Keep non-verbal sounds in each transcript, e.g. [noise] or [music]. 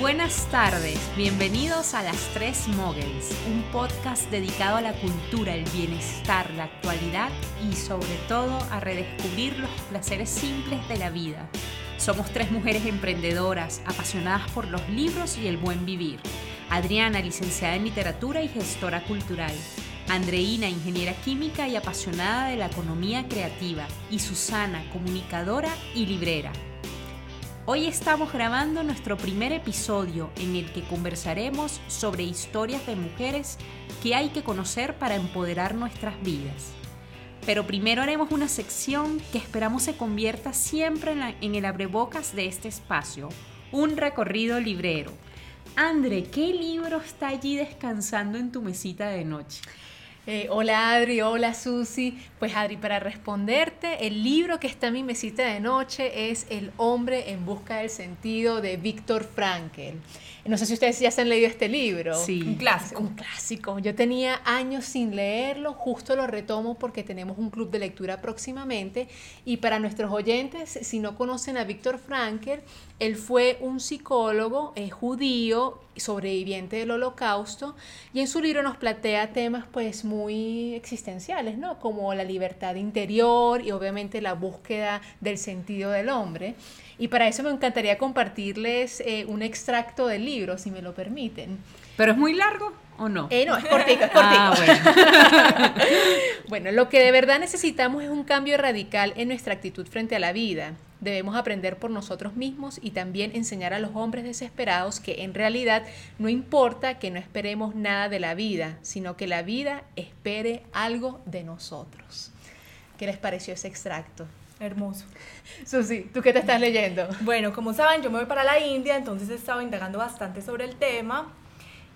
Buenas tardes, bienvenidos a Las Tres Moguls, un podcast dedicado a la cultura, el bienestar, la actualidad y sobre todo a redescubrir los placeres simples de la vida. Somos tres mujeres emprendedoras, apasionadas por los libros y el buen vivir. Adriana, licenciada en literatura y gestora cultural. Andreina, ingeniera química y apasionada de la economía creativa. Y Susana, comunicadora y librera. Hoy estamos grabando nuestro primer episodio en el que conversaremos sobre historias de mujeres que hay que conocer para empoderar nuestras vidas. Pero primero haremos una sección que esperamos se convierta siempre en, el abrebocas de este espacio, un recorrido librero. Andre, ¿qué libro está allí descansando en tu mesita de noche? Eh, hola Adri, hola Susi. Pues Adri, para responderte, el libro que está en mi mesita de noche es El hombre en busca del sentido de Víctor Frankel. No sé si ustedes ya se han leído este libro. Sí. Un clásico. Un clásico. Yo tenía años sin leerlo, justo lo retomo porque tenemos un club de lectura próximamente. Y para nuestros oyentes, si no conocen a Víctor Frankel, él fue un psicólogo eh, judío, sobreviviente del holocausto, y en su libro nos plantea temas pues muy existenciales, ¿no? Como la libertad interior y obviamente la búsqueda del sentido del hombre. Y para eso me encantaría compartirles eh, un extracto del libro, si me lo permiten. ¿Pero es muy largo o no? Eh, no, es cortico. Ah, bueno. [laughs] bueno, lo que de verdad necesitamos es un cambio radical en nuestra actitud frente a la vida. Debemos aprender por nosotros mismos y también enseñar a los hombres desesperados que en realidad no importa que no esperemos nada de la vida, sino que la vida espere algo de nosotros. ¿Qué les pareció ese extracto? Hermoso. Susi, ¿tú qué te estás leyendo? Bueno, como saben, yo me voy para la India, entonces he estado indagando bastante sobre el tema.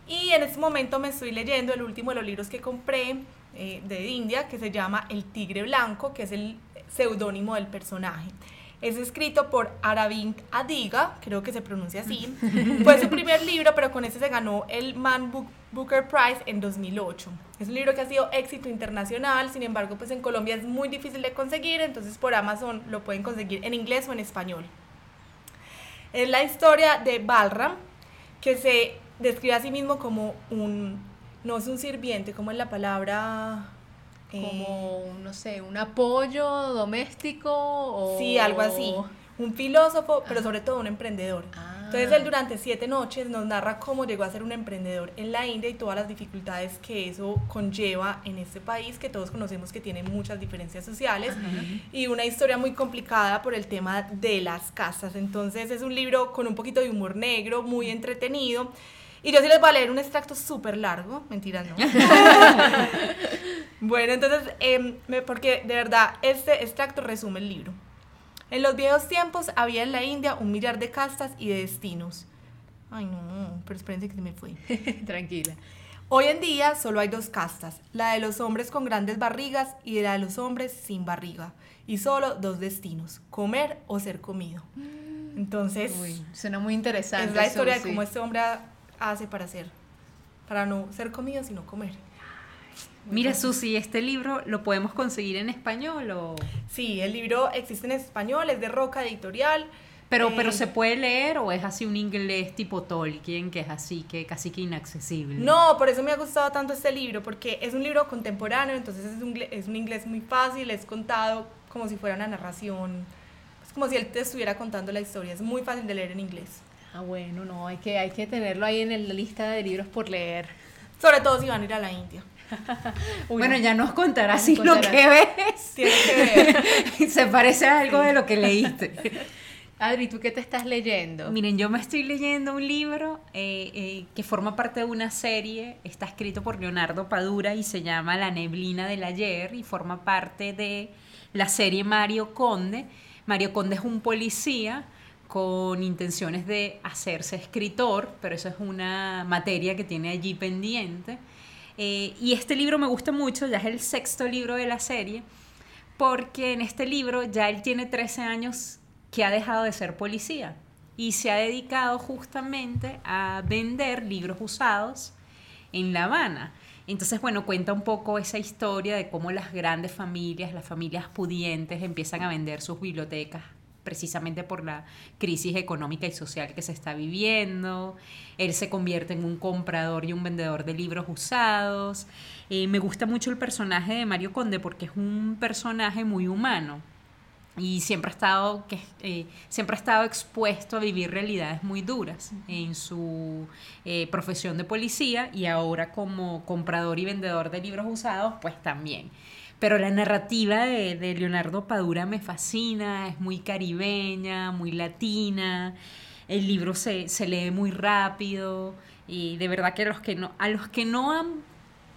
Y en este momento me estoy leyendo el último de los libros que compré eh, de India, que se llama El Tigre Blanco, que es el seudónimo del personaje. Es escrito por Aravind Adiga, creo que se pronuncia así. Fue su primer libro, pero con ese se ganó el Man Booker Prize en 2008. Es un libro que ha sido éxito internacional, sin embargo, pues en Colombia es muy difícil de conseguir, entonces por Amazon lo pueden conseguir en inglés o en español. Es la historia de Balram, que se describe a sí mismo como un, no es un sirviente, como es la palabra como, no sé, un apoyo doméstico o... Sí, algo así. Un filósofo, pero sobre todo un emprendedor. Entonces él durante siete noches nos narra cómo llegó a ser un emprendedor en la India y todas las dificultades que eso conlleva en este país, que todos conocemos que tiene muchas diferencias sociales, y una historia muy complicada por el tema de las casas. Entonces es un libro con un poquito de humor negro, muy entretenido. Y yo sí les voy a leer un extracto súper largo, mentiras no. [laughs] bueno, entonces, em, porque de verdad, este extracto resume el libro. En los viejos tiempos había en la India un millar de castas y de destinos. Ay, no, pero espérense que se me fue. [laughs] Tranquila. Hoy en día solo hay dos castas, la de los hombres con grandes barrigas y la de los hombres sin barriga. Y solo dos destinos, comer o ser comido. Entonces, Uy, suena muy interesante. es la historia de cómo este hombre hace para hacer, para no ser comido, sino comer. Mira, Susi, ¿este libro lo podemos conseguir en español o...? Sí, el libro existe en español, es de Roca Editorial. Pero, Eh, pero ¿se puede leer o es así un inglés tipo Tolkien, que es así, que casi que inaccesible? No, por eso me ha gustado tanto este libro, porque es un libro contemporáneo, entonces es un, es un inglés muy fácil, es contado como si fuera una narración, es como si él te estuviera contando la historia, es muy fácil de leer en inglés. Ah, bueno, no, hay que, hay que tenerlo ahí en la lista de libros por leer. [laughs] Sobre todo si van a ir a la India. [laughs] Uy, bueno, no. ya nos contarás si lo que ves Tienes que ver. [laughs] se parece a algo de lo que leíste. Adri, ¿tú qué te estás leyendo? Miren, yo me estoy leyendo un libro eh, eh, que forma parte de una serie, está escrito por Leonardo Padura y se llama La neblina del ayer y forma parte de la serie Mario Conde. Mario Conde es un policía con intenciones de hacerse escritor, pero eso es una materia que tiene allí pendiente. Eh, y este libro me gusta mucho, ya es el sexto libro de la serie, porque en este libro ya él tiene 13 años que ha dejado de ser policía y se ha dedicado justamente a vender libros usados en La Habana. Entonces, bueno, cuenta un poco esa historia de cómo las grandes familias, las familias pudientes, empiezan a vender sus bibliotecas precisamente por la crisis económica y social que se está viviendo. Él se convierte en un comprador y un vendedor de libros usados. Eh, me gusta mucho el personaje de Mario Conde porque es un personaje muy humano y siempre ha estado que eh, siempre ha estado expuesto a vivir realidades muy duras en su eh, profesión de policía y ahora como comprador y vendedor de libros usados pues también pero la narrativa de, Leonardo Padura me fascina es muy caribeña muy latina el libro se, se lee muy rápido y de verdad que, los que no, a los que no han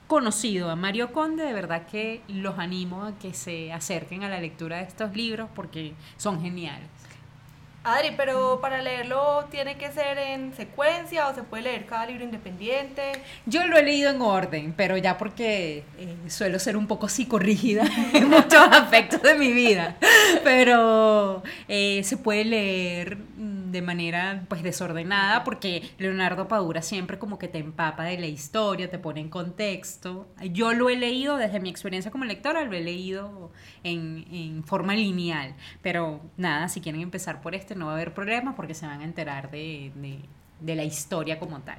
conocido a Mario Conde, de verdad que los animo a que se acerquen a la lectura de estos libros porque son geniales. Adri, pero para leerlo tiene que ser en secuencia o se puede leer cada libro independiente. Yo lo he leído en orden, pero ya porque eh, suelo ser un poco psicorrígida [laughs] en muchos aspectos de mi vida. Pero eh, se puede leer mm, de manera pues desordenada porque Leonardo Padura siempre como que te empapa de la historia, te pone en contexto. Yo lo he leído desde mi experiencia como lectora, lo he leído en, en forma lineal. Pero nada, si quieren empezar por este no va a haber problemas porque se van a enterar de, la historia como tal.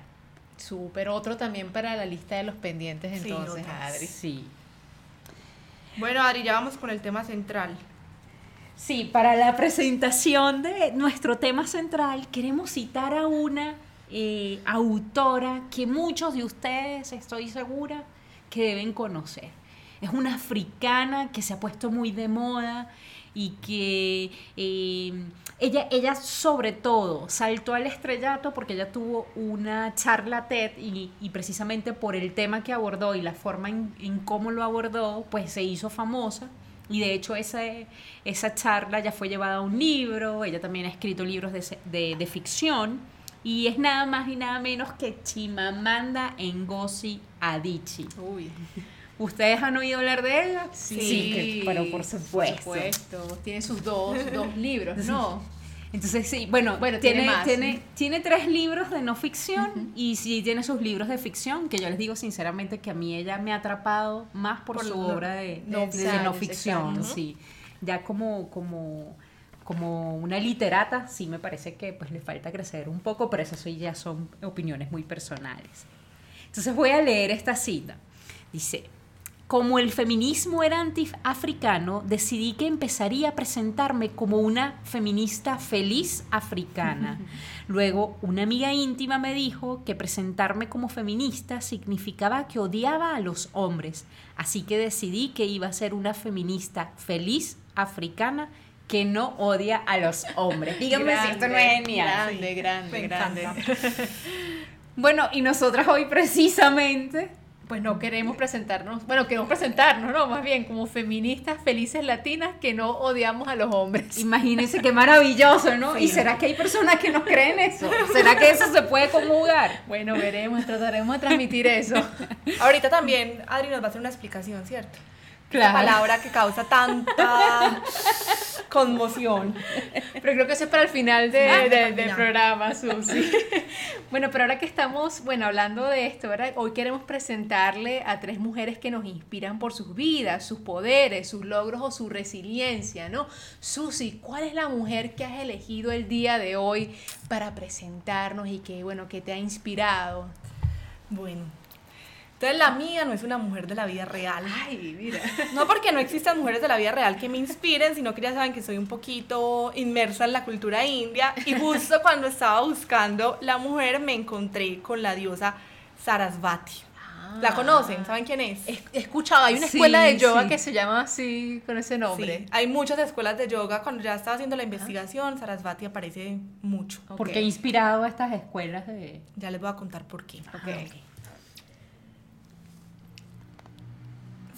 Súper, otro también para la lista de los pendientes entonces, Adri. Sí. Bueno, Adri, ya vamos con el tema central. Sí, para la presentación de nuestro tema central queremos citar a una eh, autora que muchos de ustedes, estoy segura, que deben conocer. Es una africana que se ha puesto muy de moda y que eh, ella, ella sobre todo saltó al estrellato porque ella tuvo una charla TED y, precisamente por el tema que abordó y la forma en, cómo lo abordó, pues se hizo famosa. Y de hecho esa, esa charla ya fue llevada a un libro, ella también ha escrito libros de, de, ficción y es nada más y nada menos que Chimamanda Ngozi Adichie. Uy. ¿Ustedes han oído hablar de ella? Sí, pero por supuesto. Tiene sus dos, dos libros, [laughs] ¿no? Entonces, sí, bueno, bueno tiene, tiene, tiene, tres libros de no ficción y sí tiene sus libros de ficción, que yo les digo sinceramente que a mí ella me ha atrapado más por, su obra de no, ficción, sí. Ya como, como, como una literata, sí me parece que pues le falta crecer un poco, pero eso ya son opiniones muy personales. Entonces voy a leer esta cita. Dice, como el feminismo era antiafricano, decidí que empezaría a presentarme como una feminista feliz africana. [laughs] Luego, una amiga íntima me dijo que presentarme como feminista significaba que odiaba a los hombres, así que decidí que iba a ser una feminista feliz africana que no odia a los hombres. [laughs] Dígame si esto no es genial. Grande, grande, grande. [laughs] bueno, y nosotras hoy precisamente pues no queremos presentarnos, bueno, queremos presentarnos, no, más bien como feministas felices latinas que no odiamos a los hombres. [laughs] Imagínense qué maravilloso, ¿no? ¿Y será que hay personas que no creen eso? [laughs] ¿Será que eso se puede conjugar? Bueno, veremos, trataremos de transmitir eso. [laughs] Ahorita también Adri nos va a hacer una explicación, ¿cierto? La palabra que causa tanta conmoción. [laughs] Pero creo que eso es para el final de, del programa, Susi. [laughs] bueno, pero ahora que estamos, bueno, hablando de esto, ¿verdad? Hoy queremos presentarle a tres mujeres que nos inspiran por sus vidas, sus poderes, sus logros o su resiliencia, ¿no? Susi, ¿cuál es la mujer que has elegido el día de hoy para presentarnos y que, bueno, que te ha inspirado? Bueno, entonces la mía no es una mujer de la vida real. Ay, mira. No porque no existan mujeres de la vida real que me inspiren, sino que ya saben que soy un poquito inmersa en la cultura india. Y [laughs] justo cuando estaba buscando la mujer me encontré con la diosa Sarasvati. ¿La ah. conocen? ¿Saben quién es? He escuchado, hay una escuela de yoga que se llama así, con ese nombre. Sí, hay muchas escuelas de yoga. Cuando ya estaba haciendo la investigación, Sarasvati aparece mucho. ¿Por qué ha inspirado a estas escuelas de...? Ya les voy a contar por qué. Okay.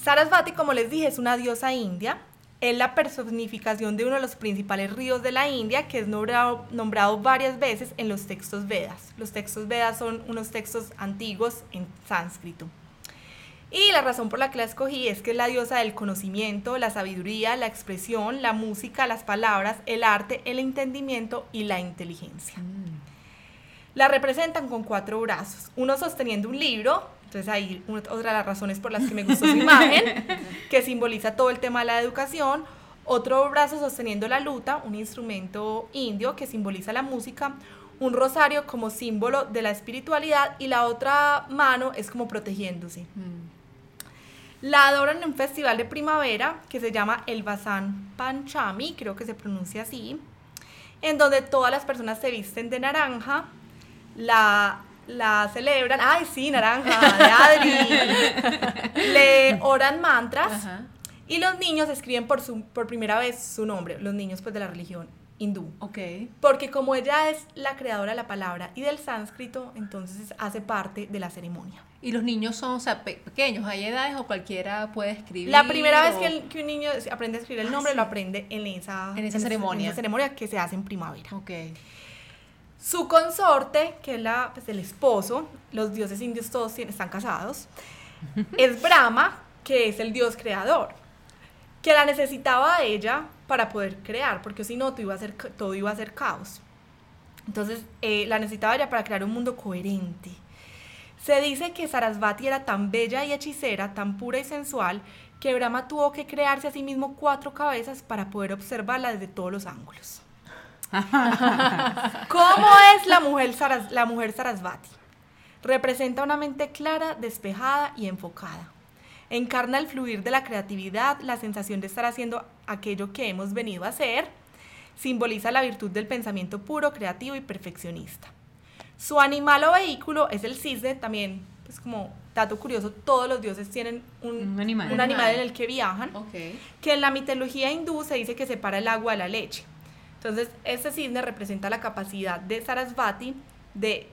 Sarasvati, como les dije, es una diosa india. Es la personificación de uno de los principales ríos de la India, que es nombrado, nombrado varias veces en los textos Vedas. Los textos Vedas son unos textos antiguos en sánscrito. Y la razón por la que la escogí es que es la diosa del conocimiento, la sabiduría, la expresión, la música, las palabras, el arte, el entendimiento y la inteligencia. La representan con cuatro brazos, uno sosteniendo un libro, entonces ahí otra de las razones por las que me gustó su [laughs] imagen, que simboliza todo el tema de la educación, otro brazo sosteniendo la luta, un instrumento indio que simboliza la música, un rosario como símbolo de la espiritualidad y la otra mano es como protegiéndose. Mm. La adoran en un festival de primavera que se llama el Basan Panchami, creo que se pronuncia así, en donde todas las personas se visten de naranja, la, la celebran, ay sí, naranja, de Adri, [laughs] le oran mantras y los niños escriben por, su, por primera vez su nombre, los niños pues de la religión hindú. Ok. Porque como ella es la creadora de la palabra y del sánscrito, entonces hace parte de la ceremonia. ¿Y los niños son o sea, pequeños? ¿Hay edades o cualquiera puede escribir? La primera vez que, que, un niño aprende a escribir el ah, nombre lo aprende en esa, en esa ceremonia. En esa ceremonia que se hace en primavera. Ok. Su consorte, que es la, pues, el esposo, los dioses indios todos están casados, [laughs] es Brahma, que es el dios creador, que la necesitaba a ella para poder crear, porque si no todo iba a ser, todo iba a ser caos. Entonces eh, la necesitaba ella para crear un mundo coherente. Se dice que Sarasvati era tan bella y hechicera, tan pura y sensual, que Brahma tuvo que crearse a sí mismo cuatro cabezas para poder observarla desde todos los ángulos. [laughs] ¿Cómo es la mujer, la mujer Sarasvati? Representa una mente clara, despejada y enfocada. Encarna el fluir de la creatividad, la sensación de estar haciendo aquello que hemos venido a hacer. Simboliza la virtud del pensamiento puro, creativo y perfeccionista. Su animal o vehículo es el cisne, también, pues como dato curioso, todos los dioses tienen un, animal. en el que viajan, que en la mitología hindú se dice que separa el agua de la leche. Entonces, este cisne representa la capacidad de Sarasvati de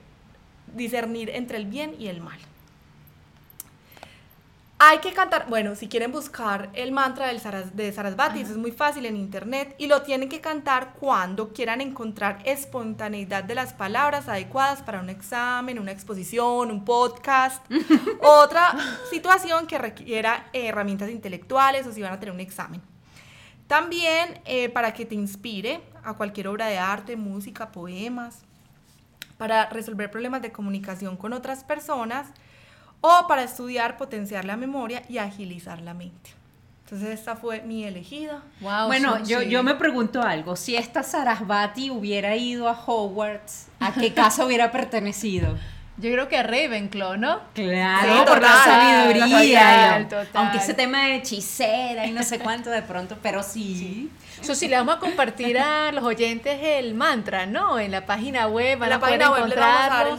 discernir entre el bien y el mal. Hay que cantar, bueno, si quieren buscar el mantra del de Sarasvati, eso es muy fácil en internet y lo tienen que cantar cuando quieran encontrar espontaneidad de las palabras adecuadas para un examen, una exposición, un podcast, [laughs] otra situación que requiera herramientas intelectuales o si van a tener un examen. También eh, para que te inspire a cualquier obra de arte, música, poemas, para resolver problemas de comunicación con otras personas o para estudiar, potenciar la memoria y agilizar la mente. Entonces esta fue mi elegida. bueno, yo, yo me pregunto algo, si esta Sarasvati hubiera ido a Hogwarts, ¿a qué casa hubiera pertenecido? Yo creo que a Ravenclaw, ¿no? Claro, por la sabiduría. Aunque ese tema de hechicera y no sé cuánto de pronto, pero sí. Eso sí, le vamos a compartir a los oyentes el mantra, ¿no? En la página web van en la página web encontrarlo.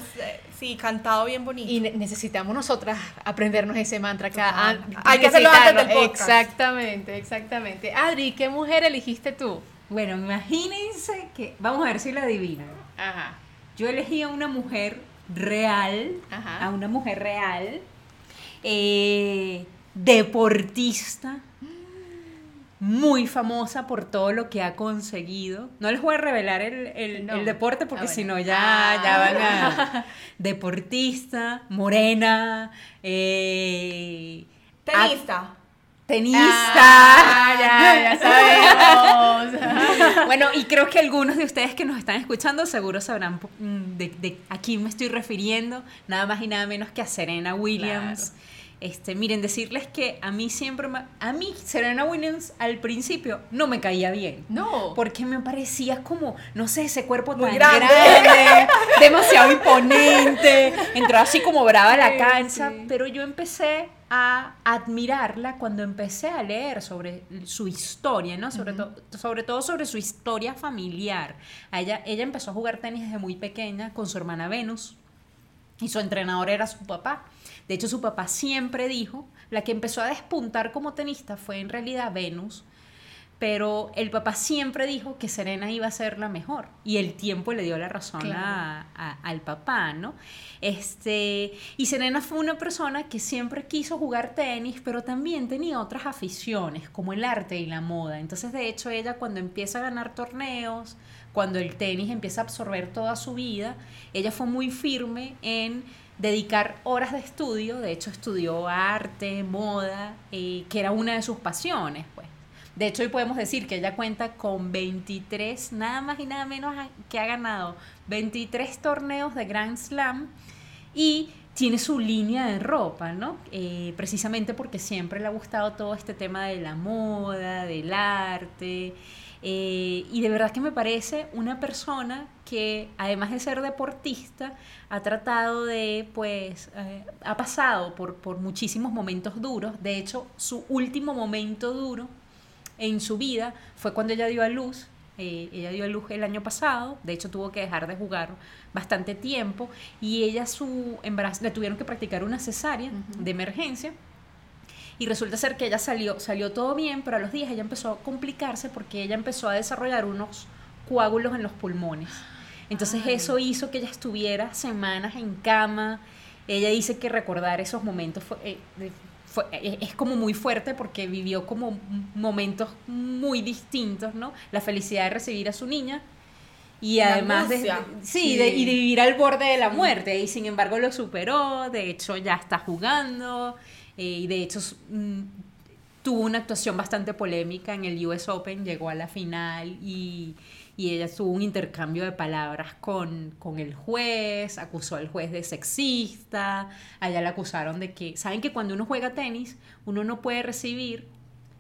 Sí, cantado bien bonito. Y necesitamos nosotras aprendernos ese mantra acá. Hay que hacerlo antes del podcast. Exactamente, exactamente. Adri, ¿qué mujer elegiste tú? Bueno, imagínense que, vamos a ver si la adivinan. Ajá. Yo elegí a una mujer real, a una mujer real, eh, deportista, muy famosa por todo lo que ha conseguido. No les voy a revelar el, deporte porque ah, si no ya, ya van a... [laughs] Deportista, morena, eh, tenista. Tenista. Ah, ya, ya [laughs] sabemos. [laughs] bueno, y creo que algunos de ustedes que nos están escuchando seguro sabrán mm, de, de a quién me estoy refiriendo. Nada más y nada menos que a Serena Williams. Este, miren, decirles que a mí siempre, a mí Serena Williams al principio no me caía bien. No. Porque me parecía como, no sé, ese cuerpo tan grande, [laughs] demasiado imponente, entró así como brava a la cancha, pero yo empecé a admirarla cuando empecé a leer sobre su historia, ¿no? Sobre, sobre todo sobre su historia familiar. ella, ella empezó a jugar tenis desde muy pequeña con su hermana Venus y su entrenador era su papá. De hecho, su papá siempre dijo, la que empezó a despuntar como tenista fue en realidad Venus, pero el papá siempre dijo que Serena iba a ser la mejor y el tiempo le dio la razón al papá, ¿no? Este, y Serena fue una persona que siempre quiso jugar tenis, pero también tenía otras aficiones, como el arte y la moda. Entonces, de hecho, ella cuando empieza a ganar torneos, cuando el tenis empieza a absorber toda su vida, ella fue muy firme en dedicar horas de estudio, de hecho estudió arte, moda, eh, que era una de sus pasiones, pues. De hecho, hoy podemos decir que ella cuenta con 23, nada más y nada menos que ha ganado 23 torneos de Grand Slam y tiene su línea de ropa, ¿no? Eh, precisamente porque siempre le ha gustado todo este tema de la moda, del arte. Eh, y de verdad que me parece una persona que, además de ser deportista, ha tratado de, pues, eh, ha pasado por, por muchísimos momentos duros. De hecho, su último momento duro en su vida fue cuando ella dio a luz. Eh, ella dio a luz el año pasado, de hecho tuvo que dejar de jugar bastante tiempo y ella su embarazo, le tuvieron que practicar una cesárea de emergencia y resulta ser que ella salió, salió todo bien, pero a los días ella empezó a complicarse porque ella empezó a desarrollar unos coágulos en los pulmones. Entonces eso hizo que ella estuviera semanas en cama. Ella dice que recordar esos momentos fue, eh, e, es como muy fuerte porque vivió como momentos muy distintos, ¿no? La felicidad de recibir a su niña y además de, sí, y de vivir al borde de la muerte y sin embargo lo superó, de hecho ya está jugando eh, y de hecho mm, tuvo una actuación bastante polémica en el US Open, llegó a la final y y ella tuvo un intercambio de palabras con, con el juez, acusó al juez de sexista, a ella la acusaron de que, ¿saben que cuando uno juega tenis, uno no puede recibir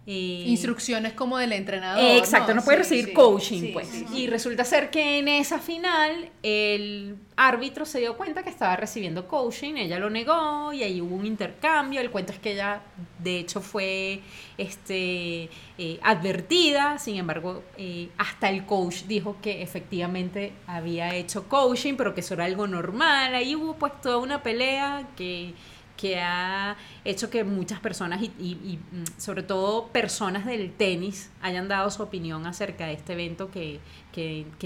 eh, Instrucciones como del entrenador. exacto, no, puede recibir coaching, pues. y resulta ser que en esa final el árbitro se dio cuenta que estaba recibiendo coaching, ella lo negó y ahí hubo un intercambio. El cuento es que ella, de hecho, fue este, eh, advertida, sin embargo, eh, hasta el coach dijo que efectivamente había hecho coaching, pero que eso era algo normal. Ahí hubo pues toda una pelea que que ha hecho que muchas personas y, mm, sobre todo personas del tenis hayan dado su opinión acerca de este evento que,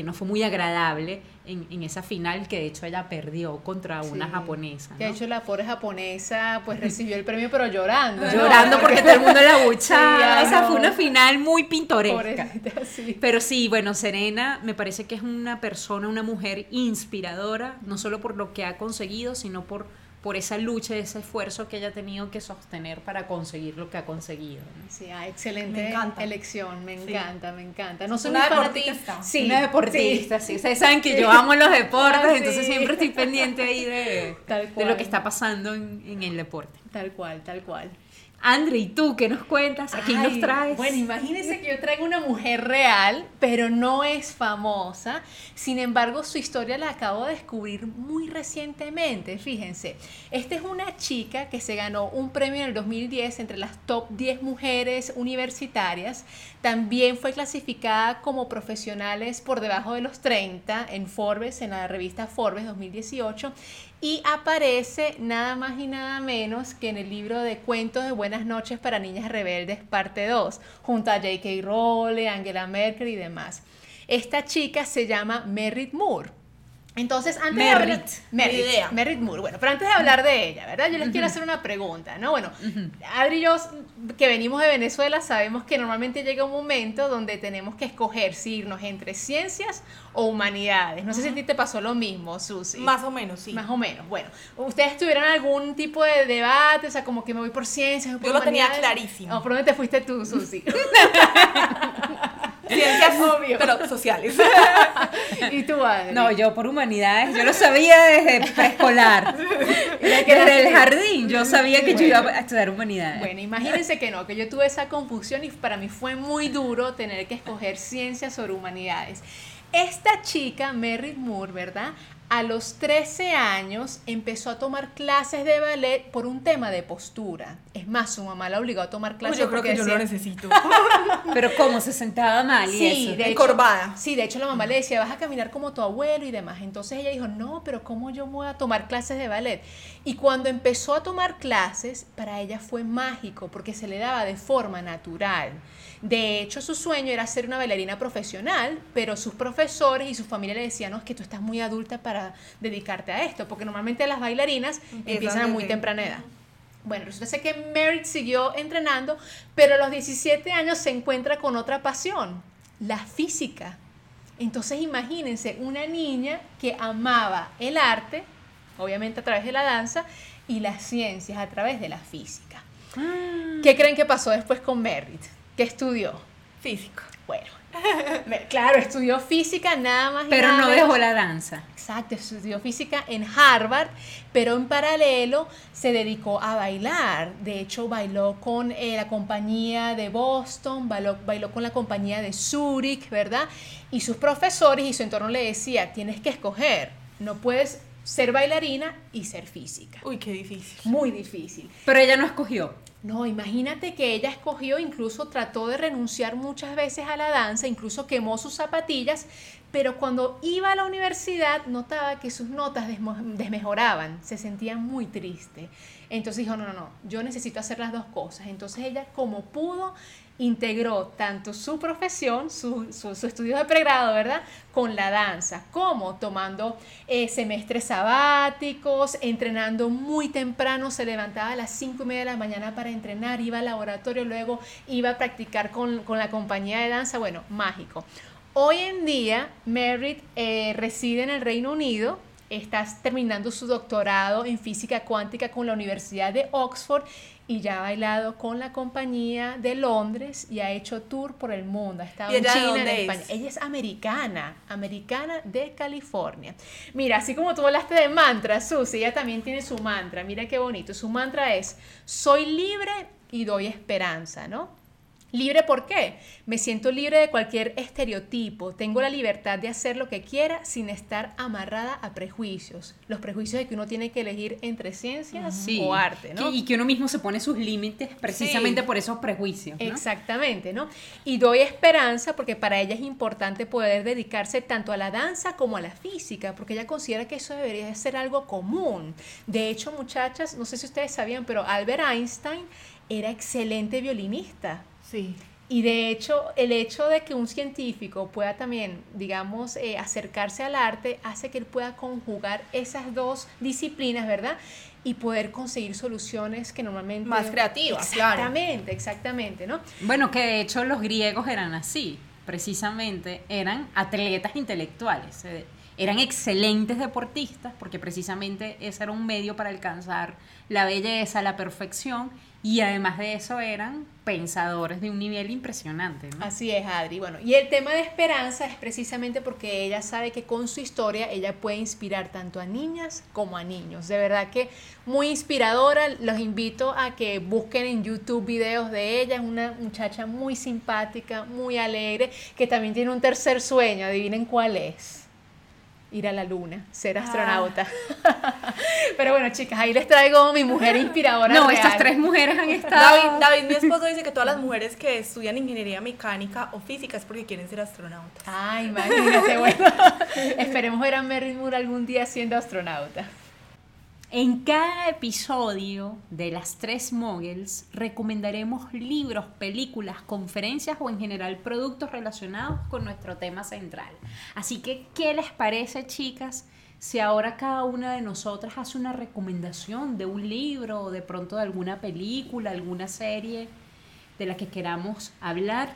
no fue muy agradable en, esa final que de hecho ella perdió contra una japonesa. De hecho la pobre japonesa pues recibió el premio pero llorando. Llorando porque todo el mundo la buchaba. [laughs] Esa fue una final muy pintoresca. Pero sí, bueno, Serena me parece que es una persona, una mujer inspiradora, no solo por lo que ha conseguido, sino por por esa lucha, ese esfuerzo que ella ha tenido que sostener para conseguir lo que ha conseguido. Sí, ah, excelente elección, me encanta, me encanta. No soy una deportista. Sí, una deportista, sí. Ustedes saben que yo amo los deportes, ah, entonces siempre estoy pendiente ahí de, de lo que está pasando en, en el deporte. Tal cual, tal cual. Andre, ¿y tú qué nos cuentas? ¿A quién nos traes? Bueno, imagínense que yo traigo una mujer real, pero no es famosa. Sin embargo, su historia la acabo de descubrir muy recientemente. Fíjense, esta es una chica que se ganó un premio en el 2010 entre las top 10 mujeres universitarias. También fue clasificada como profesionales por debajo de los 30 en Forbes, en la revista Forbes 2018 y aparece nada más y nada menos que en el libro de cuentos de buenas noches para niñas rebeldes, parte 2, junto a J.K. Rowling, Angela Merkel y demás. Esta chica se llama Merritt Moore. Entonces, antes de hablar, Merritt, Merritt Moore. Bueno, pero antes de hablar de ella, ¿verdad? Yo les quiero hacer una pregunta, ¿no? Bueno, Adri y yo, que venimos de Venezuela, sabemos que normalmente llega un momento donde tenemos que escoger si irnos entre ciencias o humanidades. No sé si a ti te pasó lo mismo, Susi. Más o menos, sí. Más o menos. Bueno, ¿ustedes tuvieron algún tipo de debate? O sea, como que me voy por ciencias, Yo lo tenía clarísimo. ¿Por dónde te fuiste tú, Susi? [laughs] Ciencias, [laughs] obvio. Pero sociales. [laughs] ¿Y tú, Adri? No, yo por humanidades. Yo lo sabía desde preescolar. [laughs] desde el jardín. Yo sabía que yo iba a estudiar humanidades. Bueno, imagínense que no, que yo tuve esa confusión y para mí fue muy duro tener que escoger ciencias sobre humanidades. Esta chica, Merritt Moore, ¿verdad? A los 13 años empezó a tomar clases de ballet por un tema de postura. Es más, su mamá la obligó a tomar clases. yo creo que yo lo necesito. [laughs] Pero ¿cómo? ¿Se sentaba mal y sí, eso? De Encorvada. sí, de hecho la mamá le decía, vas a caminar como tu abuelo y demás. Entonces ella dijo, no, pero ¿cómo yo voy a tomar clases de ballet? Y cuando empezó a tomar clases, para ella fue mágico porque se le daba de forma natural. De hecho, su sueño era ser una bailarina profesional, pero sus profesores y su familia le decían, no, es que tú estás muy adulta para dedicarte a esto, porque normalmente las bailarinas empiezan a muy temprana edad. Bueno, resulta que Merit siguió entrenando, pero a los 17 años se encuentra con otra pasión, la física. Entonces imagínense una niña que amaba el arte, obviamente a través de la danza, y las ciencias a través de la física. Ah. ¿Qué creen que pasó después con Merritt? ¿Qué estudió? Físico. Bueno, claro, estudió física nada más. Pero no dejó la danza. Exacto, estudió física en Harvard, pero en paralelo se dedicó a bailar. De hecho, bailó con eh, la compañía de Boston, bailó, bailó con la compañía de Zurich, ¿verdad? Y sus profesores y su entorno le decía, tienes que escoger, no puedes ser bailarina y ser física. Uy, qué difícil. Muy difícil. Pero ella no escogió. No, imagínate que ella escogió, incluso trató de renunciar muchas veces a la danza, incluso quemó sus zapatillas, pero cuando iba a la universidad notaba que sus notas desmejoraban, se sentía muy triste. Entonces dijo, no, no, no, yo necesito hacer las dos cosas. Entonces ella, como pudo, integró tanto su profesión, su, su, estudio de pregrado, ¿verdad? Con la danza, como tomando eh, semestres sabáticos, entrenando muy temprano, se levantaba a las 5 y media de la mañana para entrenar, iba al laboratorio, luego iba a practicar con, la compañía de danza, bueno, mágico. Hoy en día, Merritt eh, reside en el Reino Unido, está terminando su doctorado en física cuántica con la Universidad de Oxford y ya ha bailado con la compañía de Londres y ha hecho tour por el mundo. Ha estado en China, en España. Ella es americana, americana de California. Mira, así como tú hablaste de mantra, Susi, ella también tiene su mantra. Mira qué bonito. Su mantra es: Soy libre y doy esperanza, ¿no? Libre por qué? Me siento libre de cualquier estereotipo, tengo la libertad de hacer lo que quiera sin estar amarrada a prejuicios. Los prejuicios de que uno tiene que elegir entre ciencias o arte, ¿no? y que uno mismo se pone sus límites precisamente por esos prejuicios. Exactamente, ¿no? Y doy esperanza porque para ella es importante poder dedicarse tanto a la danza como a la física, porque ella considera que eso debería ser algo común. De hecho, muchachas, no sé si ustedes sabían, pero Albert Einstein era excelente violinista. Sí. Y de hecho, el hecho de que un científico pueda también, digamos, eh, acercarse al arte hace que él pueda conjugar esas dos disciplinas, ¿verdad? Y poder conseguir soluciones que normalmente... Más creativas, Exactamente, exactamente, ¿no? Bueno, que de hecho los griegos eran así, precisamente, eran atletas intelectuales, eh, eran excelentes deportistas, porque precisamente ese era un medio para alcanzar la belleza, la perfección, y además de eso eran pensadores de un nivel impresionante. Así es, Adri. Bueno, y el tema de esperanza es precisamente porque ella sabe que con su historia ella puede inspirar tanto a niñas como a niños. De verdad que muy inspiradora. Los invito a que busquen en YouTube videos de ella. Es una muchacha muy simpática, muy alegre, que también tiene un tercer sueño. Adivinen cuál es ir a la luna, ser ah. astronauta. [laughs] Pero bueno, chicas, ahí les traigo mi mujer inspiradora. No, estas tres mujeres han estado. David, mi esposo, dice que todas las [laughs] mujeres que estudian ingeniería mecánica o física es porque quieren ser astronautas. Ay, imagínate, bueno. [laughs] Esperemos ver a Merritt Moore algún día siendo astronauta. En cada episodio de las tres Moguls recomendaremos libros, películas, conferencias o en general productos relacionados con nuestro tema central. Así que, ¿qué les parece, chicas? Si ahora cada una de nosotras hace una recomendación de un libro o de pronto de alguna película, alguna serie de la que queramos hablar.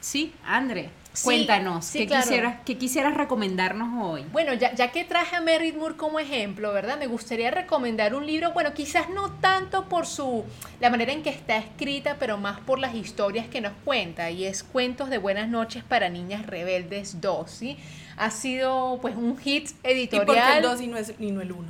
Sí, André. Cuéntanos, ¿qué, quisieras, ¿qué, quisieras, recomendarnos hoy? Bueno, ya, ya, que traje a Merritt Moore como ejemplo, ¿verdad? Me gustaría recomendar un libro, bueno, quizás no tanto por su, la manera en que está escrita, pero más por las historias que nos cuenta, y es Cuentos de Buenas Noches para Niñas Rebeldes 2, ¿sí? Ha sido, pues, un hit editorial. ¿Y por qué el 2 y no, es, y no el 1?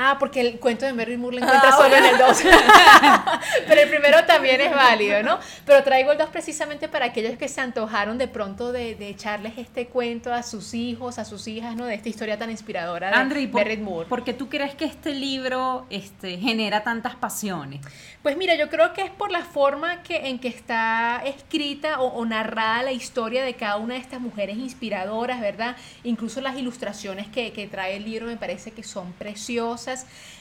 Ah, porque el cuento de Mary Moore lo encuentra ah, solo en el 2. [laughs] Pero el primero también es válido, ¿no? Pero traigo el 2 precisamente para aquellos que se antojaron de pronto de, echarles este cuento a sus hijos, a sus hijas, ¿no? De esta historia tan inspiradora de André, Moore. ¿Por qué tú crees que este libro este, genera tantas pasiones? Pues mira, yo creo que es por la forma que, en que está escrita o, narrada la historia de cada una de estas mujeres inspiradoras, ¿verdad? Incluso las ilustraciones que, que trae el libro me parece que son preciosas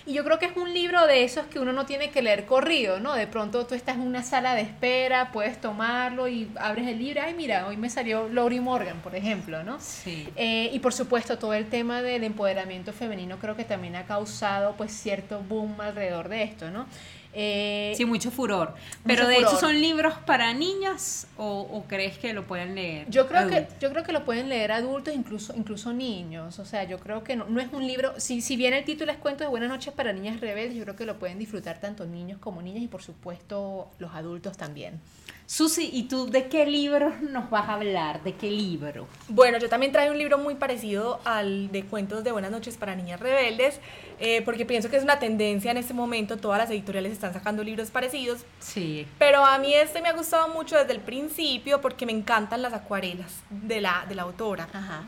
y yo creo que es un libro de esos que uno no tiene que leer corrido, ¿no? De pronto tú estás en una sala de espera, puedes tomarlo y abres el libro. Ay, mira, hoy me salió Laurie Morgan, por ejemplo, ¿no? Sí. Eh, y por supuesto, todo el tema del empoderamiento femenino creo que también ha causado pues cierto boom alrededor de esto, ¿no? Eh, sí, mucho furor. Pero de hecho, ¿son libros para niñas o, crees que lo pueden leer? Yo creo que yo creo que lo pueden leer adultos, incluso incluso niños. O sea, yo creo que no, no es un libro. Si, si bien el título es Cuentos de Buenas noches para niñas rebeldes, yo creo que lo pueden disfrutar tanto niños como niñas y por supuesto los adultos también. Susi, ¿y tú de qué libro nos vas a hablar? ¿De qué libro? Bueno, yo también traigo un libro muy parecido al de Cuentos de Buenas noches para Niñas Rebeldes, eh, porque pienso que es una tendencia en este momento, todas las editoriales están sacando libros parecidos. Sí. Pero a mí este me ha gustado mucho desde el principio porque me encantan las acuarelas de la, de la autora. Ajá.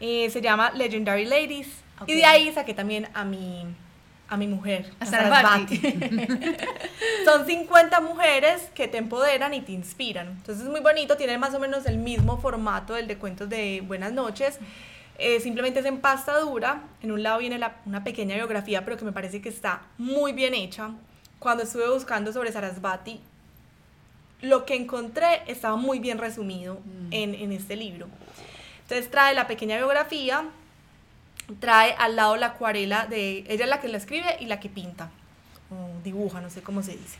Eh, se llama Legendary Ladies. Y de ahí saqué también a mi a mi mujer, a Sarasvati. [laughs] Son 50 mujeres que te empoderan y te inspiran. Entonces es muy bonito, tiene más o menos el mismo formato del de cuentos de Buenas noches. Eh, simplemente es en pasta dura. En un lado viene una pequeña biografía, pero que me parece que está muy bien hecha. Cuando estuve buscando sobre Sarasvati, lo que encontré estaba muy bien resumido mm. en, en este libro. Entonces trae la pequeña biografía, trae al lado la acuarela de ella es la que la escribe y la que pinta o dibuja, no sé cómo se dice.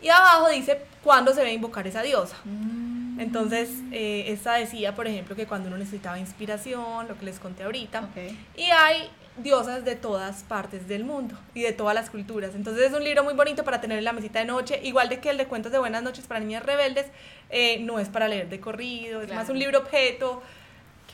Y abajo dice cuándo se ve invocar esa diosa. Mm. Entonces, eh, esta decía, por ejemplo, que cuando uno necesitaba inspiración, lo que les conté ahorita, y hay diosas de todas partes del mundo y de todas las culturas. Entonces es un libro muy bonito para tener en la mesita de noche, igual de que el de cuentos de buenas noches para niñas rebeldes, eh, no es para leer de corrido, es más un libro objeto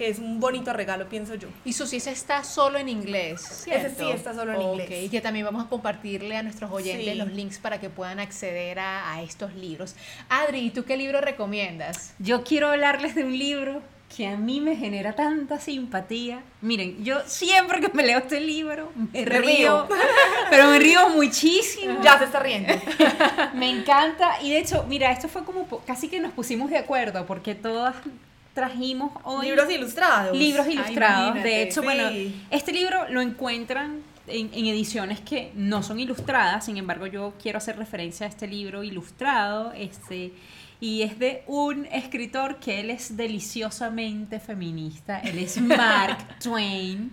que es un bonito regalo, pienso yo. Y Susi, ese está solo en inglés, ¿cierto? Ese sí está solo en inglés. Y que también vamos a compartirle a nuestros oyentes los links para que puedan acceder a, a, estos libros. Adri, ¿y tú qué libro recomiendas? Yo quiero hablarles de un libro que a mí me genera tanta simpatía. Miren, yo siempre que me leo este libro me, río, [laughs] pero me río muchísimo. Ya se está riendo. [laughs] me encanta y de hecho, mira, esto fue como casi que nos pusimos de acuerdo porque todas trajimos hoy. Libros ilustrados. Libros ilustrados. de hecho, bueno, este libro lo encuentran en, ediciones que no son ilustradas, sin embargo yo quiero hacer referencia a este libro ilustrado, este, y es de un escritor que él es deliciosamente feminista, él es [laughs] Mark Twain.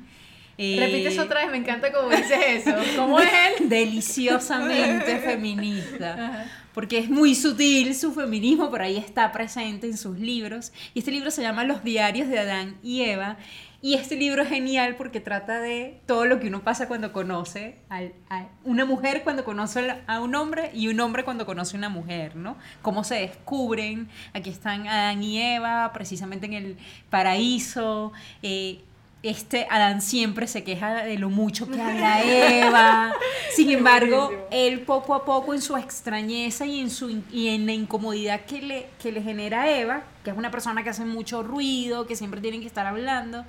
Eh, Repites otra vez, me encanta cómo dices eso. [laughs] ¿Cómo es él? Deliciosamente [laughs] feminista porque es muy sutil su feminismo, pero ahí está presente en sus libros. Y este libro se llama Los diarios de Adán y Eva. Y este libro es genial porque trata de todo lo que uno pasa cuando conoce a una mujer cuando conoce a un hombre y un hombre cuando conoce a una mujer, ¿no? Cómo se descubren. Aquí están Adán y Eva, precisamente en el paraíso. Eh, este Adán siempre se queja de lo mucho que habla Eva. Sin embargo, él poco a poco en su extrañeza y en su y en la incomodidad que le que le genera a Eva, que es una persona que hace mucho ruido, que siempre tienen que estar hablando,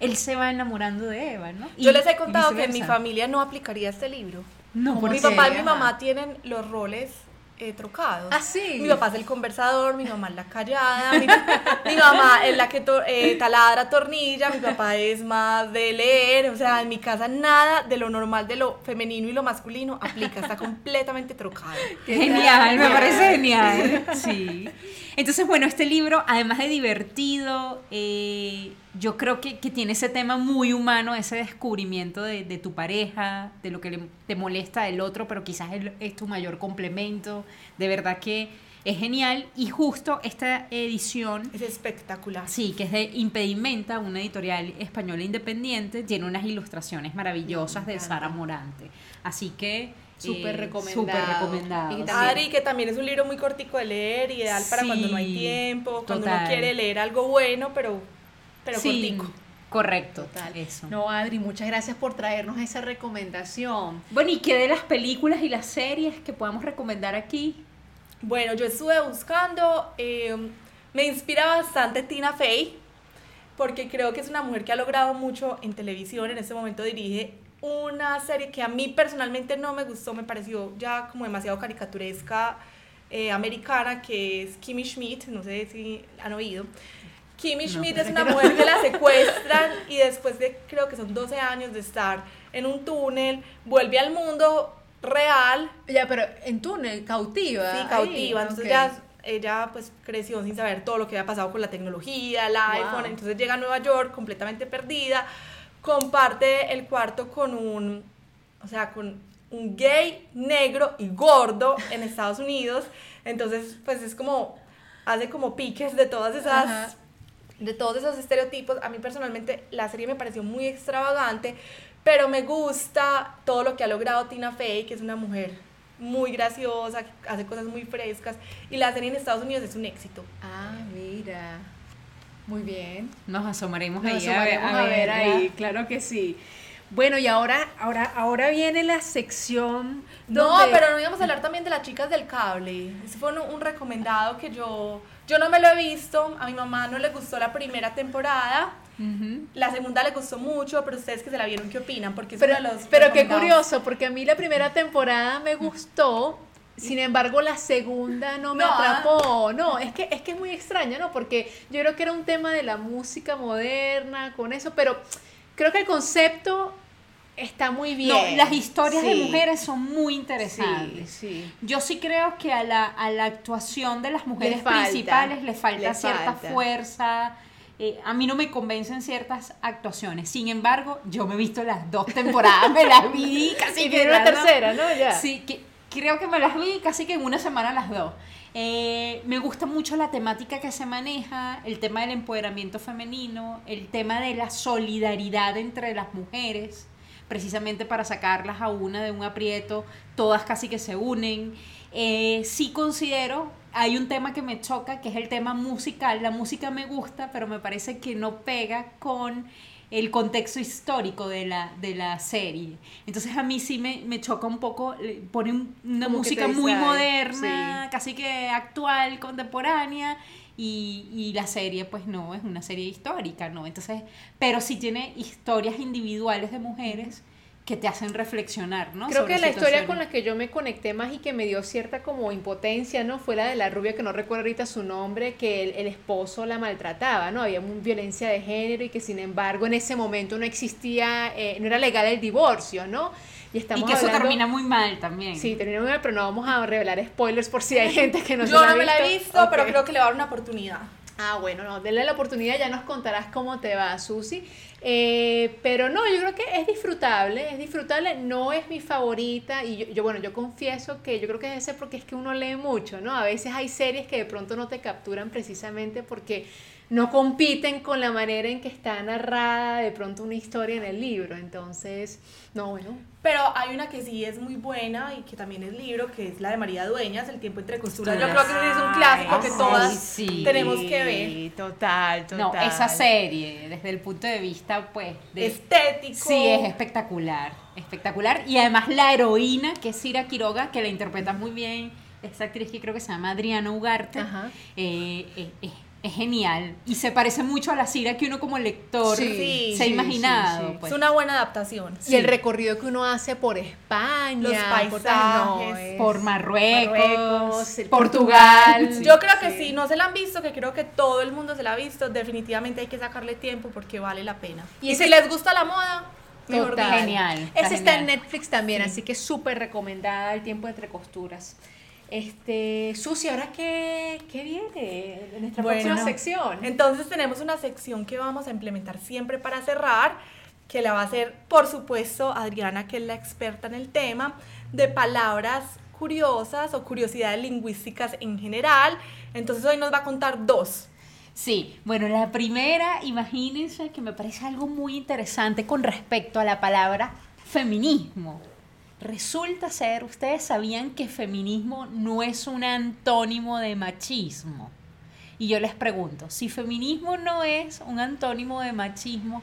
él se va enamorando de Eva, ¿no? Yo les he contado que en mi familia no aplicaría este libro. No, mi papá y mi mamá tienen los roles eh, trocados. Ah, sí. Mi papá es el conversador, mi mamá es la callada, mi, [laughs] mamá es la que eh, taladra tornilla, mi papá es más de leer, o sea, en mi casa nada de lo normal, de lo femenino y lo masculino aplica, está completamente trocado. Genial, me parece genial. Sí. Entonces, bueno, este libro, además de divertido, eh, yo creo que, tiene ese tema muy humano, ese descubrimiento de, tu pareja, de lo que te molesta del otro, pero quizás es, tu mayor complemento. De verdad que es genial y justo esta edición... Es espectacular. Sí, que es de Impedimenta, una editorial española independiente, tiene unas ilustraciones maravillosas de Sara Morante. Así que Súper recomendado. Súper recomendado. Adri, que también es un libro muy cortico de leer, ideal para cuando no hay tiempo, cuando uno quiere leer algo bueno, pero, pero cortico. Correcto, Total. eso. No, Adri, muchas gracias por traernos esa recomendación. Bueno, ¿y qué de las películas y las series que podemos recomendar aquí? Bueno, yo estuve buscando, eh, me inspira bastante Tina Fey, porque creo que es una mujer que ha logrado mucho en televisión, en este momento dirige una serie que a mí personalmente no me gustó, me pareció ya como demasiado caricaturesca eh, americana, que es Kimmy Schmidt, no sé si han oído. Kimmy Schmidt es una mujer que la secuestran y después de creo que son 12 años de estar en un túnel, vuelve al mundo real. Ya, pero en túnel, cautiva. Sí, cautiva. entonces ya ella pues creció sin saber todo lo que había pasado con la tecnología, el iPhone, entonces llega a Nueva York completamente perdida comparte el cuarto con un, o sea, con un gay negro y gordo en [laughs] Estados Unidos. Entonces, pues es como, hace como piques de todas esas... Ajá. De todos esos estereotipos, a mí personalmente la serie me pareció muy extravagante, pero me gusta todo lo que ha logrado Tina Fey, que es una mujer muy graciosa, que hace cosas muy frescas, y la serie en Estados Unidos es un éxito. Ah, mira. Muy bien. Nos asomaremos Nos ahí a ver, asomaremos a ver ahí, claro que sí. Bueno, y ahora, ahora, ahora viene la sección. No, donde- pero no íbamos a hablar también de las chicas del cable. Ese fue un, un recomendado que yo, yo no me lo he visto. A mi mamá no le gustó la primera temporada. La segunda le gustó mucho, pero ustedes que se la vieron, ¿qué opinan? Porque es Pero, uno de los pero qué curioso, porque a mí la primera temporada me gustó, sin embargo la segunda no me No, ah. atrapó. No, es que, es que es muy extraño, ¿no? Porque yo creo que era un tema de la música moderna, con eso, pero creo que el concepto está muy bien. No, las historias de mujeres son muy interesantes. sí. Yo sí creo que a la, a la actuación de las mujeres falta, principales le falta cierta falta. fuerza. Eh, a mí no me convencen ciertas actuaciones. Sin embargo, yo me he visto las dos temporadas, me las vi [laughs] casi Y que viene la tercera, ¿no? Ya. Sí, que, creo que me las vi casi que en una semana las dos. Eh, me gusta mucho la temática que se maneja, el tema del empoderamiento femenino, el tema de la solidaridad entre las mujeres, precisamente para sacarlas a una de un aprieto, todas casi que se unen. Eh, sí considero, hay un tema que me choca, que es el tema musical. La música me gusta, pero me parece que no pega con el contexto histórico de la, de la serie. Entonces a mí sí me, me choca un poco, pone un- una Como música muy moderna, casi que actual, contemporánea, y, y la serie pues no, es una serie histórica, ¿no? Entonces, pero sí tiene historias individuales de mujeres que te hacen reflexionar, ¿no? Creo Sobre que la historia con la que yo me conecté más y que me dio cierta como impotencia, ¿no? Fue la de la rubia que no recuerdo ahorita su nombre, que el, el esposo la maltrataba, ¿no? Había un- violencia de género y que sin embargo en ese momento no existía, eh, no era legal el divorcio, ¿no? Y Y estamos que eso termina muy mal también. Sí, termina muy mal, pero no vamos a revelar spoilers por si hay [laughs] gente que no se Yo no me la he visto, pero creo que le va a dar una oportunidad. Ah, bueno, no, denle la oportunidad, ya nos contarás cómo te va, Susi. Eh, pero no, yo creo que es disfrutable, es disfrutable, no es mi favorita y yo, yo, bueno, yo confieso que yo creo que es ese porque es que uno lee mucho, ¿no? A veces hay series que de pronto no te capturan precisamente porque no compiten con la manera en que está narrada de pronto una historia en el libro, entonces, no, bueno. Pero hay una que sí es muy buena y que también es libro, que es la de María Dueñas, El tiempo entre costuras. Yo creo que es un clásico que todas sí. tenemos que ver. Total, total. No, esa serie, desde el punto de vista, pues, de, Estético. Sí, es espectacular, espectacular. Y además la heroína, que es Cira Quiroga, que la interpreta muy bien, esta actriz que creo que se llama Adriana Ugarte, Ajá. eh, eh, eh, es genial. Y se parece mucho a la Cira que uno como lector Sí, se ha sí, imaginado. sí, sí. pues. Es una buena adaptación. Y el recorrido que uno hace por España, Los por, paisajes, no, es- Por Marruecos, Portugal. Portugal. Yo creo que sí. si no se la han visto, que creo que todo el mundo se la ha visto, definitivamente hay que sacarle tiempo porque vale la pena. Y Y, ese- si les gusta la moda, mejor Total. Genial. Esa está en genial. Netflix también, así que súper recomendada el tiempo entre costuras. Este, Susi, ¿ahora qué, qué viene en nuestra Bueno, próxima sección? Entonces tenemos una sección que vamos a implementar siempre para cerrar, que la va a hacer, por supuesto, Adriana, que es la experta en el tema, de palabras curiosas o curiosidades lingüísticas en general. Entonces hoy nos va a contar dos. Sí, bueno, la primera, imagínense que me parece algo muy interesante con respecto a la palabra feminismo. Resulta ser, ustedes sabían que feminismo no es un antónimo de machismo. Y yo les pregunto, si feminismo no es un antónimo de machismo,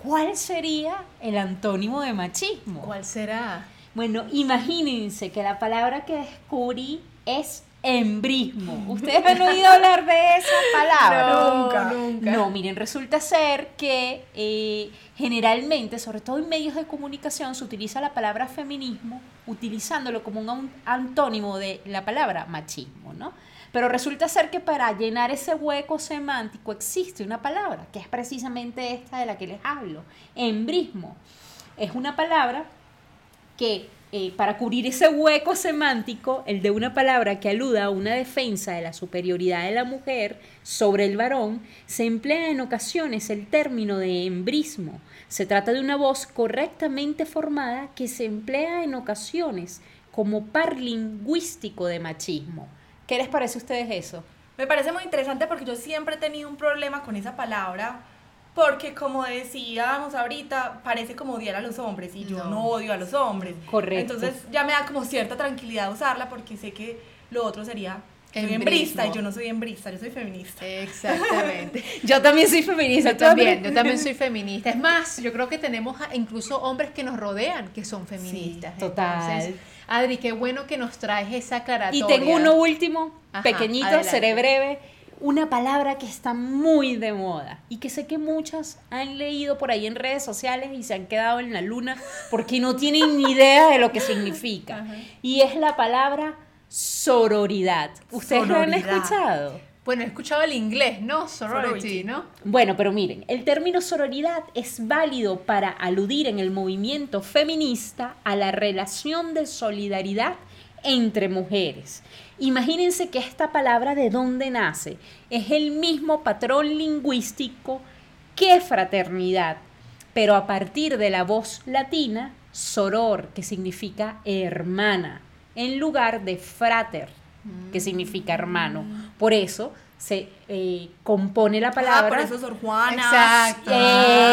¿cuál sería el antónimo de machismo? ¿Cuál será? Bueno, imagínense que la palabra que descubrí es embrismo. ¿Ustedes han oído hablar de esa [laughs] palabra? No, Nunca. nunca. No, miren, resulta ser que eh, generalmente, sobre todo en medios de comunicación, se utiliza la palabra feminismo utilizándolo como un an- antónimo de la palabra machismo, ¿no? Pero resulta ser que para llenar ese hueco semántico existe una palabra, que es precisamente esta de la que les hablo, embrismo. Es una palabra que eh, para cubrir ese hueco semántico, el de una palabra que aluda a una defensa de la superioridad de la mujer sobre el varón, se emplea en ocasiones el término de embrismo. Se trata de una voz correctamente formada que se emplea en ocasiones como par lingüístico de machismo. ¿Qué les parece a ustedes eso? Me parece muy interesante porque yo siempre he tenido un problema con esa palabra porque como decíamos ahorita, parece como odiar a los hombres y yo no, odio a los hombres. Correcto. Entonces ya me da como cierta tranquilidad usarla porque sé que lo otro sería soy hembrista y yo no soy hembrista, yo soy feminista. Exactamente. [laughs] yo también soy feminista. Yo también, yo también soy feminista. Es más, yo creo que tenemos incluso hombres que nos rodean que son feministas. total. Adri, qué bueno que nos traes esa aclaratoria. Y tengo uno último, pequeñito, seré breve una palabra que está muy de moda y que sé que muchas han leído por ahí en redes sociales y se han quedado en la luna porque no tienen ni idea de lo que significa. Y es la palabra sororidad. ¿Ustedes lo han escuchado? Bueno, he escuchado el inglés, ¿no? Sorority, ¿no? Bueno, pero miren, el término sororidad es válido para aludir en el movimiento feminista a la relación de solidaridad entre mujeres. Imagínense que esta palabra de dónde nace. Es el mismo patrón lingüístico que fraternidad, pero a partir de la voz latina, soror, que significa hermana, en lugar de frater, que significa hermano. Por eso se eh, compone la palabra. Ah, por eso Sor Juana. Exacto.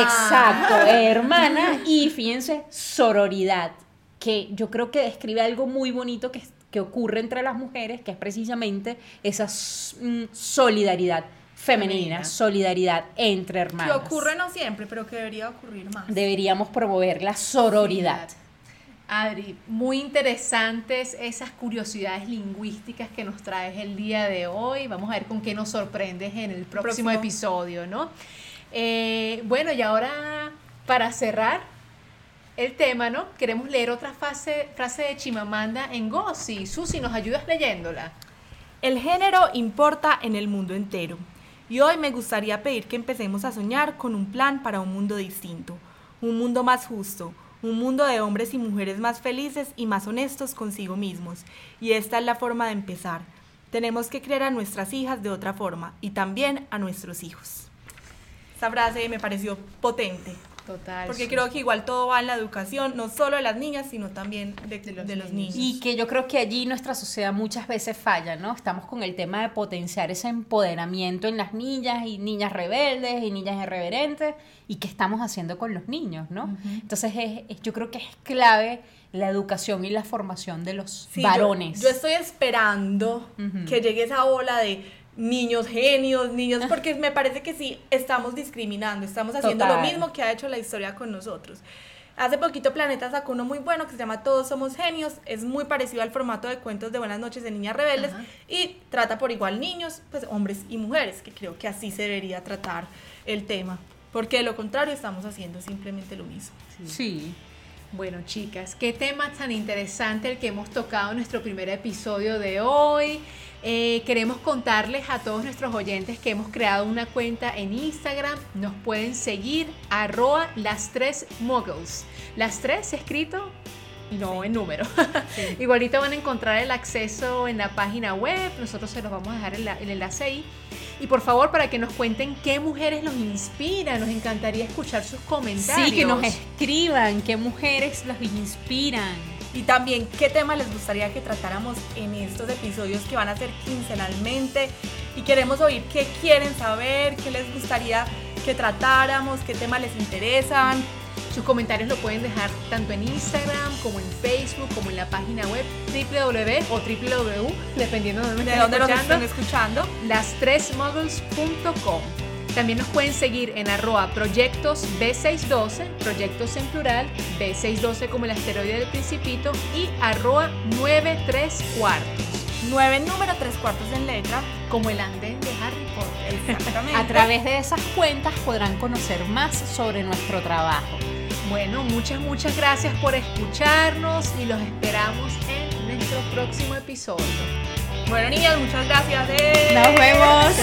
Exacto, hermana. Y fíjense, sororidad, que yo creo que describe algo muy bonito que que ocurre entre las mujeres, que es precisamente esa mm, solidaridad femenina, solidaridad entre hermanas. Que ocurre no siempre, pero que debería ocurrir más. Deberíamos promover la sororidad. Adri, muy interesantes esas curiosidades lingüísticas que nos traes el día de hoy. Vamos a ver con qué nos sorprendes en el próximo, episodio, ¿no? Eh, bueno, y ahora para cerrar, el tema, ¿no? Queremos leer otra frase, de Chimamanda en Ngozi. Susi, ¿nos ayudas leyéndola? El género importa en el mundo entero. Y hoy me gustaría pedir que empecemos a soñar con un plan para un mundo distinto, un mundo más justo, un mundo de hombres y mujeres más felices y más honestos consigo mismos. Y esta es la forma de empezar. Tenemos que crear a nuestras hijas de otra forma y también a nuestros hijos. Esa frase me pareció potente. Porque creo que igual todo va en la educación, no solo de las niñas, sino también de, los, niños. Y que yo creo que allí nuestra sociedad muchas veces falla, ¿no? Estamos con el tema de potenciar ese empoderamiento en las niñas y niñas rebeldes y niñas irreverentes y qué estamos haciendo con los niños, ¿no? Entonces yo creo que es clave la educación y la formación de los varones. Yo, estoy esperando que llegue esa ola de niños genios, niños, porque me parece que sí estamos discriminando, estamos haciendo lo mismo que ha hecho la historia con nosotros. Hace poquito Planeta sacó uno muy bueno que se llama Todos somos genios, es muy parecido al formato de cuentos de Buenas noches de Niñas Rebeldes y trata por igual niños, pues hombres y mujeres, que creo que así se debería tratar el tema, porque de lo contrario estamos haciendo simplemente lo mismo. sí. Bueno, chicas, qué tema tan interesante el que hemos tocado en nuestro primer episodio de hoy. Eh, queremos contarles a todos nuestros oyentes que hemos creado una cuenta en Instagram. Nos pueden seguir arroba las tres muggles. Las tres escrito no en número. [laughs] Igualito van a encontrar el acceso en la página web. Nosotros se los vamos a dejar el, el enlace ahí. Y por favor, para que nos cuenten qué mujeres los inspiran, nos encantaría escuchar sus comentarios. Sí, que nos escriban qué mujeres los inspiran. Y también qué tema les gustaría que tratáramos en estos episodios que van a ser quincenalmente. Y queremos oír qué quieren saber, qué les gustaría que tratáramos, qué temas les interesan. Sus comentarios lo pueden dejar tanto en Instagram como en Facebook, como en la página web www o www, dependiendo de dónde, de nos estén escuchando, las3models.com. También nos pueden seguir en arroba proyectos B612, proyectos en plural, B612 como el asteroide del principito y arroba 93 cuartos. 9 en número, 3 cuartos en letra. Como el andén de Harry Potter. [laughs] Exactamente. A través de esas cuentas podrán conocer más sobre nuestro trabajo. Bueno, muchas, muchas gracias por escucharnos y los esperamos en nuestro próximo episodio. Bueno, niñas, muchas gracias. Nos vemos.